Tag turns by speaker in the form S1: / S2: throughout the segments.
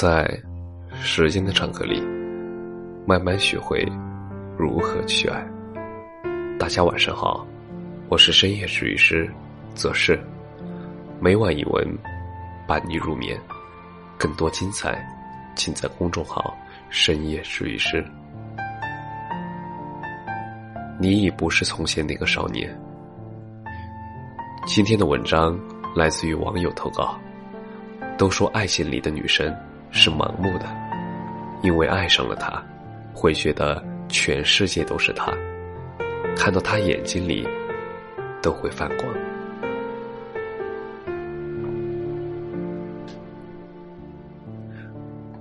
S1: 在时间的长河里，慢慢学会如何去爱。大家晚上好，我是深夜治愈师则是每晚一文伴你入眠，更多精彩尽在公众号“深夜治愈师”。你已不是从前那个少年。今天的文章来自于网友投稿，都说爱情里的女生。是盲目的，因为爱上了他，会觉得全世界都是他，看到他眼睛里都会泛光。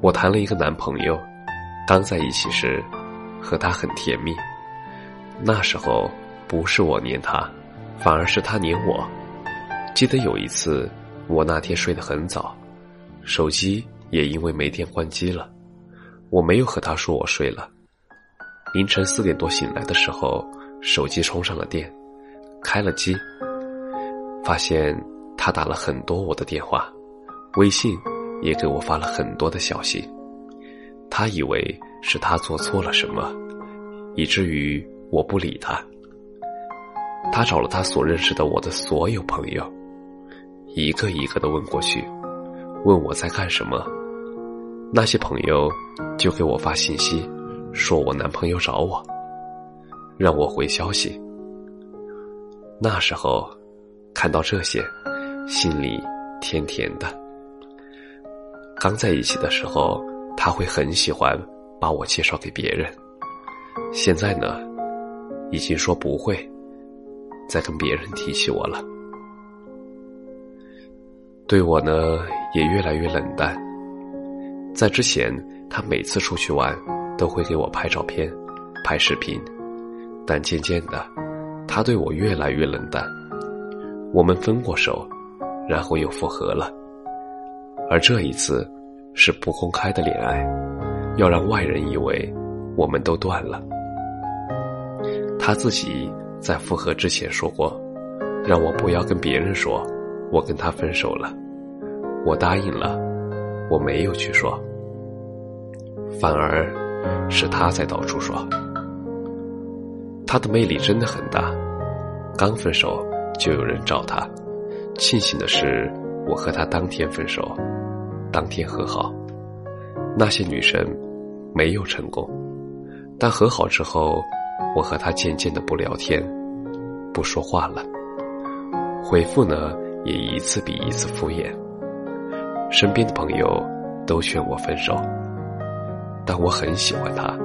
S1: 我谈了一个男朋友，刚在一起时和他很甜蜜，那时候不是我黏他，反而是他黏我。记得有一次，我那天睡得很早，手机。也因为没电关机了，我没有和他说我睡了。凌晨四点多醒来的时候，手机充上了电，开了机，发现他打了很多我的电话，微信也给我发了很多的消息。他以为是他做错了什么，以至于我不理他。他找了他所认识的我的所有朋友，一个一个的问过去，问我在干什么。那些朋友就给我发信息，说我男朋友找我，让我回消息。那时候看到这些，心里甜甜的。刚在一起的时候，他会很喜欢把我介绍给别人，现在呢，已经说不会再跟别人提起我了，对我呢也越来越冷淡。在之前，他每次出去玩，都会给我拍照片、拍视频，但渐渐的，他对我越来越冷淡。我们分过手，然后又复合了，而这一次是不公开的恋爱，要让外人以为我们都断了。他自己在复合之前说过，让我不要跟别人说我跟他分手了，我答应了。我没有去说，反而是他在到处说。他的魅力真的很大，刚分手就有人找他。庆幸的是，我和他当天分手，当天和好。那些女生没有成功，但和好之后，我和他渐渐的不聊天，不说话了，回复呢也一次比一次敷衍。身边的朋友都劝我分手，但我很喜欢他，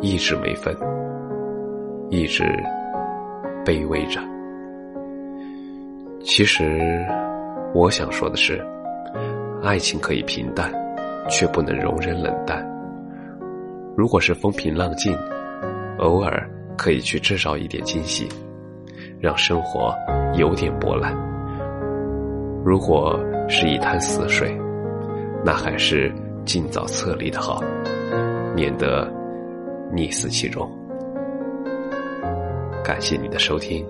S1: 一直没分，一直卑微着。其实，我想说的是，爱情可以平淡，却不能容忍冷淡。如果是风平浪静，偶尔可以去制造一点惊喜，让生活有点波澜。如果是一潭死水，那还是尽早撤离的好，免得溺死其中。感谢你的收听，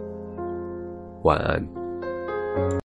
S1: 晚安。